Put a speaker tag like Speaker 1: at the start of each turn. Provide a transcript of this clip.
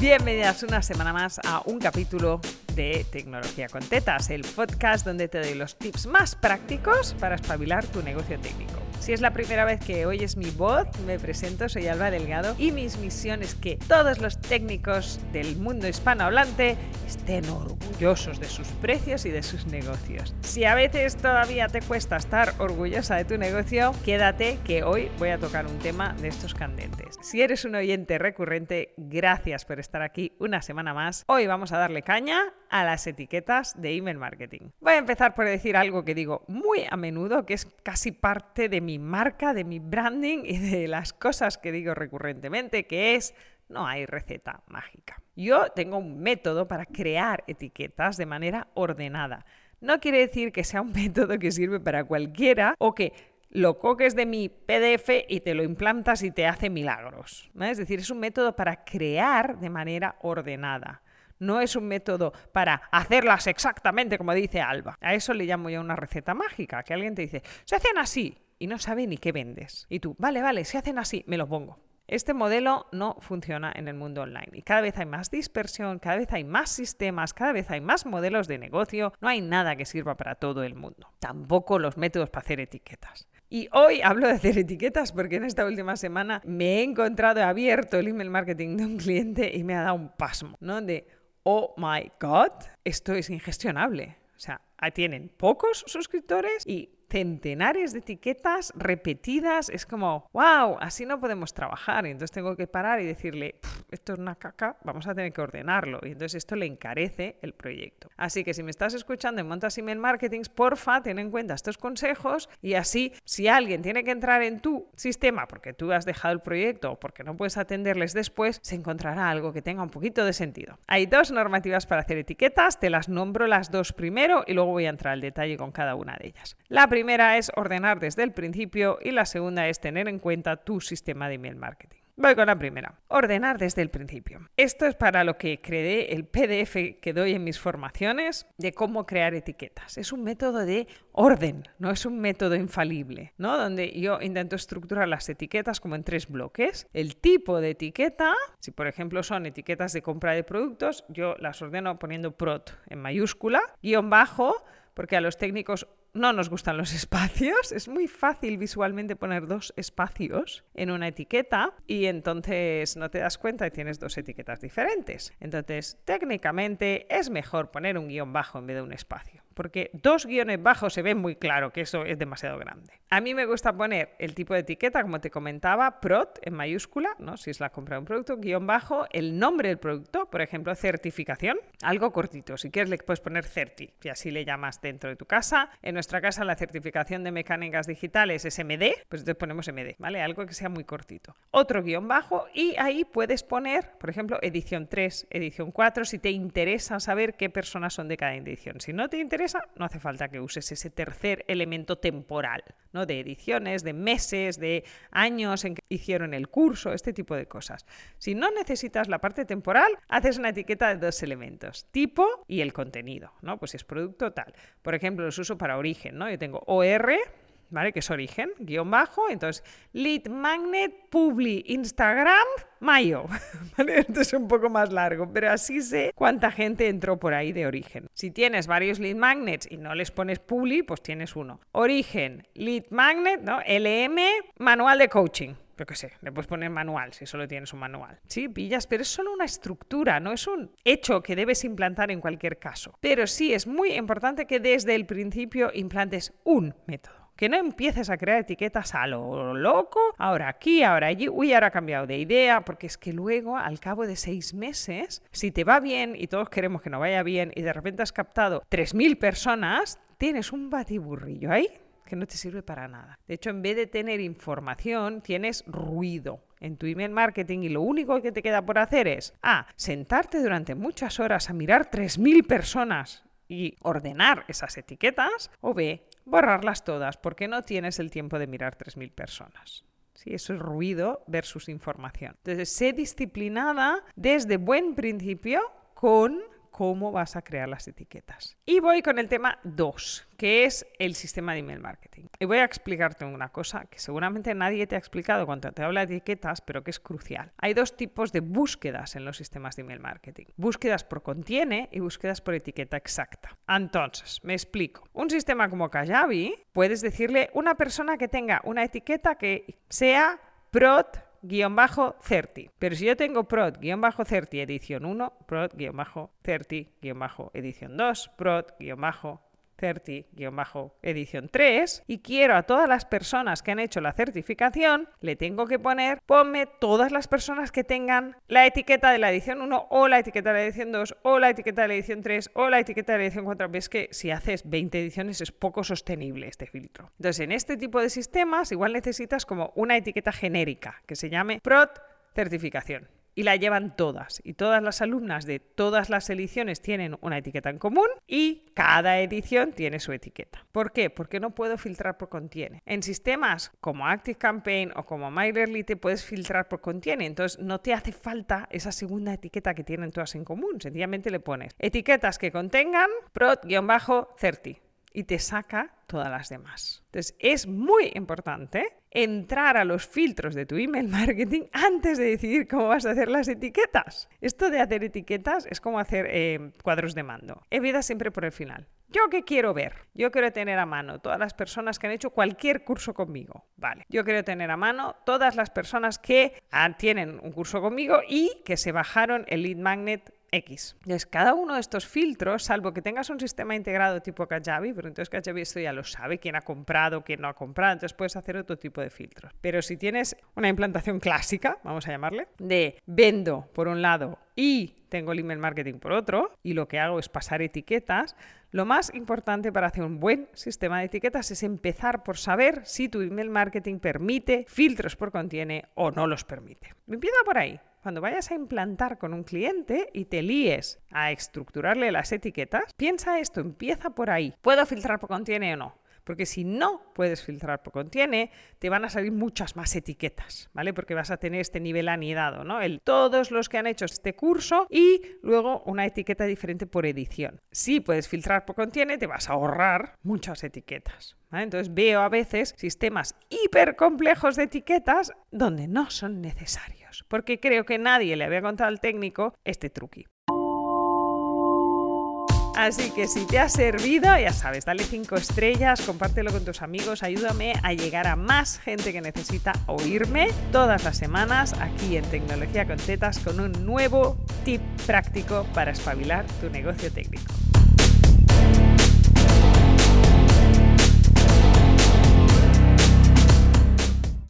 Speaker 1: Bienvenidas una semana más a un capítulo de Tecnología con Tetas, el podcast donde te doy los tips más prácticos para espabilar tu negocio técnico. Si es la primera vez que oyes mi voz, me presento, soy Alba Delgado y mis misiones es que todos los técnicos del mundo hispanohablante estén orgullosos de sus precios y de sus negocios. Si a veces todavía te cuesta estar orgullosa de tu negocio, quédate que hoy voy a tocar un tema de estos candentes. Si eres un oyente recurrente, gracias por estar aquí una semana más. Hoy vamos a darle caña a las etiquetas de email marketing. Voy a empezar por decir algo que digo muy a menudo, que es casi parte de mi marca, de mi branding y de las cosas que digo recurrentemente, que es no hay receta mágica. Yo tengo un método para crear etiquetas de manera ordenada. No quiere decir que sea un método que sirve para cualquiera o que lo coques de mi PDF y te lo implantas y te hace milagros. Es decir, es un método para crear de manera ordenada. No es un método para hacerlas exactamente como dice Alba. A eso le llamo yo una receta mágica, que alguien te dice, se hacen así y no sabe ni qué vendes. Y tú, vale, vale, se hacen así, me lo pongo. Este modelo no funciona en el mundo online y cada vez hay más dispersión, cada vez hay más sistemas, cada vez hay más modelos de negocio, no hay nada que sirva para todo el mundo. Tampoco los métodos para hacer etiquetas. Y hoy hablo de hacer etiquetas porque en esta última semana me he encontrado abierto el email marketing de un cliente y me ha dado un pasmo, ¿no? De, oh my god, esto es ingestionable. O sea, tienen pocos suscriptores y centenares de etiquetas repetidas, es como, wow, así no podemos trabajar. Y entonces tengo que parar y decirle, esto es una caca, vamos a tener que ordenarlo. Y entonces esto le encarece el proyecto. Así que si me estás escuchando en Montas Email Marketing, porfa, ten en cuenta estos consejos y así, si alguien tiene que entrar en tu sistema porque tú has dejado el proyecto o porque no puedes atenderles después, se encontrará algo que tenga un poquito de sentido. Hay dos normativas para hacer etiquetas, te las nombro las dos primero y luego voy a entrar al detalle con cada una de ellas. La primera es ordenar desde el principio y la segunda es tener en cuenta tu sistema de email marketing. Voy con la primera. Ordenar desde el principio. Esto es para lo que creé el PDF que doy en mis formaciones de cómo crear etiquetas. Es un método de orden, no es un método infalible, ¿no? Donde yo intento estructurar las etiquetas como en tres bloques. El tipo de etiqueta, si por ejemplo son etiquetas de compra de productos, yo las ordeno poniendo prot en mayúscula, guion bajo, porque a los técnicos no nos gustan los espacios. Es muy fácil visualmente poner dos espacios en una etiqueta y entonces no te das cuenta y tienes dos etiquetas diferentes. Entonces, técnicamente es mejor poner un guion bajo en vez de un espacio porque dos guiones bajos se ve muy claro que eso es demasiado grande. A mí me gusta poner el tipo de etiqueta, como te comentaba, PROT en mayúscula, ¿no? si es la compra de un producto, guion bajo, el nombre del producto, por ejemplo, certificación, algo cortito. Si quieres le puedes poner certi, y así le llamas dentro de tu casa. En nuestra casa la certificación de mecánicas digitales es MD, pues entonces ponemos MD, ¿vale? Algo que sea muy cortito. Otro guion bajo y ahí puedes poner, por ejemplo, edición 3, edición 4, si te interesa saber qué personas son de cada edición. Si no te interesa, no hace falta que uses ese tercer elemento temporal, ¿no? de ediciones, de meses, de años en que hicieron el curso, este tipo de cosas. Si no necesitas la parte temporal, haces una etiqueta de dos elementos, tipo y el contenido, ¿no? Pues es producto tal. Por ejemplo, los uso para origen, ¿no? Yo tengo OR, ¿vale? Que es origen, guion bajo. Entonces, lead magnet, publi, Instagram, mayo. ¿Vale? Esto es un poco más largo, pero así sé cuánta gente entró por ahí de origen. Si tienes varios lead magnets y no les pones publi, pues tienes uno. Origen, lead magnet, ¿no? LM, manual de coaching yo qué sé, le puedes poner manual si solo tienes un manual. Sí, pillas, pero es solo una estructura, no es un hecho que debes implantar en cualquier caso. Pero sí es muy importante que desde el principio implantes un método. Que no empieces a crear etiquetas a lo loco, ahora aquí, ahora allí, uy, ahora ha cambiado de idea, porque es que luego, al cabo de seis meses, si te va bien y todos queremos que no vaya bien y de repente has captado 3.000 personas, tienes un batiburrillo ahí que no te sirve para nada. De hecho, en vez de tener información, tienes ruido en tu email marketing y lo único que te queda por hacer es A, sentarte durante muchas horas a mirar 3.000 personas y ordenar esas etiquetas, o B, borrarlas todas porque no tienes el tiempo de mirar 3.000 personas. Sí, eso es ruido versus información. Entonces, sé disciplinada desde buen principio con cómo vas a crear las etiquetas. Y voy con el tema 2, que es el sistema de email marketing. Y voy a explicarte una cosa que seguramente nadie te ha explicado cuando te habla de etiquetas, pero que es crucial. Hay dos tipos de búsquedas en los sistemas de email marketing. Búsquedas por contiene y búsquedas por etiqueta exacta. Entonces, me explico. Un sistema como Kajabi, puedes decirle una persona que tenga una etiqueta que sea prod 30. Pero si yo tengo prod-30 edición 1, prod-30 edición 2, prod 30-edición 3 y quiero a todas las personas que han hecho la certificación, le tengo que poner, ponme todas las personas que tengan la etiqueta de la edición 1 o la etiqueta de la edición 2 o la etiqueta de la edición 3 o la etiqueta de la edición 4. Ves que si haces 20 ediciones es poco sostenible este filtro. Entonces, en este tipo de sistemas igual necesitas como una etiqueta genérica que se llame prot certificación y la llevan todas. Y todas las alumnas de todas las ediciones tienen una etiqueta en común y cada edición tiene su etiqueta. ¿Por qué? Porque no puedo filtrar por contiene. En sistemas como ActiveCampaign o como MailerLite te puedes filtrar por contiene, entonces no te hace falta esa segunda etiqueta que tienen todas en común. Sencillamente le pones etiquetas que contengan prod-30 y te saca todas las demás. Entonces, es muy importante entrar a los filtros de tu email marketing antes de decidir cómo vas a hacer las etiquetas. Esto de hacer etiquetas es como hacer eh, cuadros de mando. Evita siempre por el final. ¿Yo qué quiero ver? Yo quiero tener a mano todas las personas que han hecho cualquier curso conmigo. Vale. Yo quiero tener a mano todas las personas que ah, tienen un curso conmigo y que se bajaron el lead magnet X. Entonces, cada uno de estos filtros, salvo que tengas un sistema integrado tipo Kajabi, pero entonces Kajabi esto ya lo sabe, quién ha comprado, quién no ha comprado, entonces puedes hacer otro tipo de filtros. Pero si tienes una implantación clásica, vamos a llamarle, de vendo por un lado y tengo el email marketing por otro, y lo que hago es pasar etiquetas, lo más importante para hacer un buen sistema de etiquetas es empezar por saber si tu email marketing permite filtros por contiene o no los permite. Empieza por ahí. Cuando vayas a implantar con un cliente y te líes a estructurarle las etiquetas, piensa esto, empieza por ahí. ¿Puedo filtrar por contiene o no? Porque si no puedes filtrar por contiene, te van a salir muchas más etiquetas, ¿vale? Porque vas a tener este nivel anidado, ¿no? El todos los que han hecho este curso y luego una etiqueta diferente por edición. Si puedes filtrar por contiene, te vas a ahorrar muchas etiquetas. Entonces veo a veces sistemas hiper complejos de etiquetas donde no son necesarios, porque creo que nadie le había contado al técnico este truqui. Así que si te ha servido, ya sabes, dale 5 estrellas, compártelo con tus amigos, ayúdame a llegar a más gente que necesita oírme todas las semanas aquí en Tecnología con Tetas con un nuevo tip práctico para espabilar tu negocio técnico.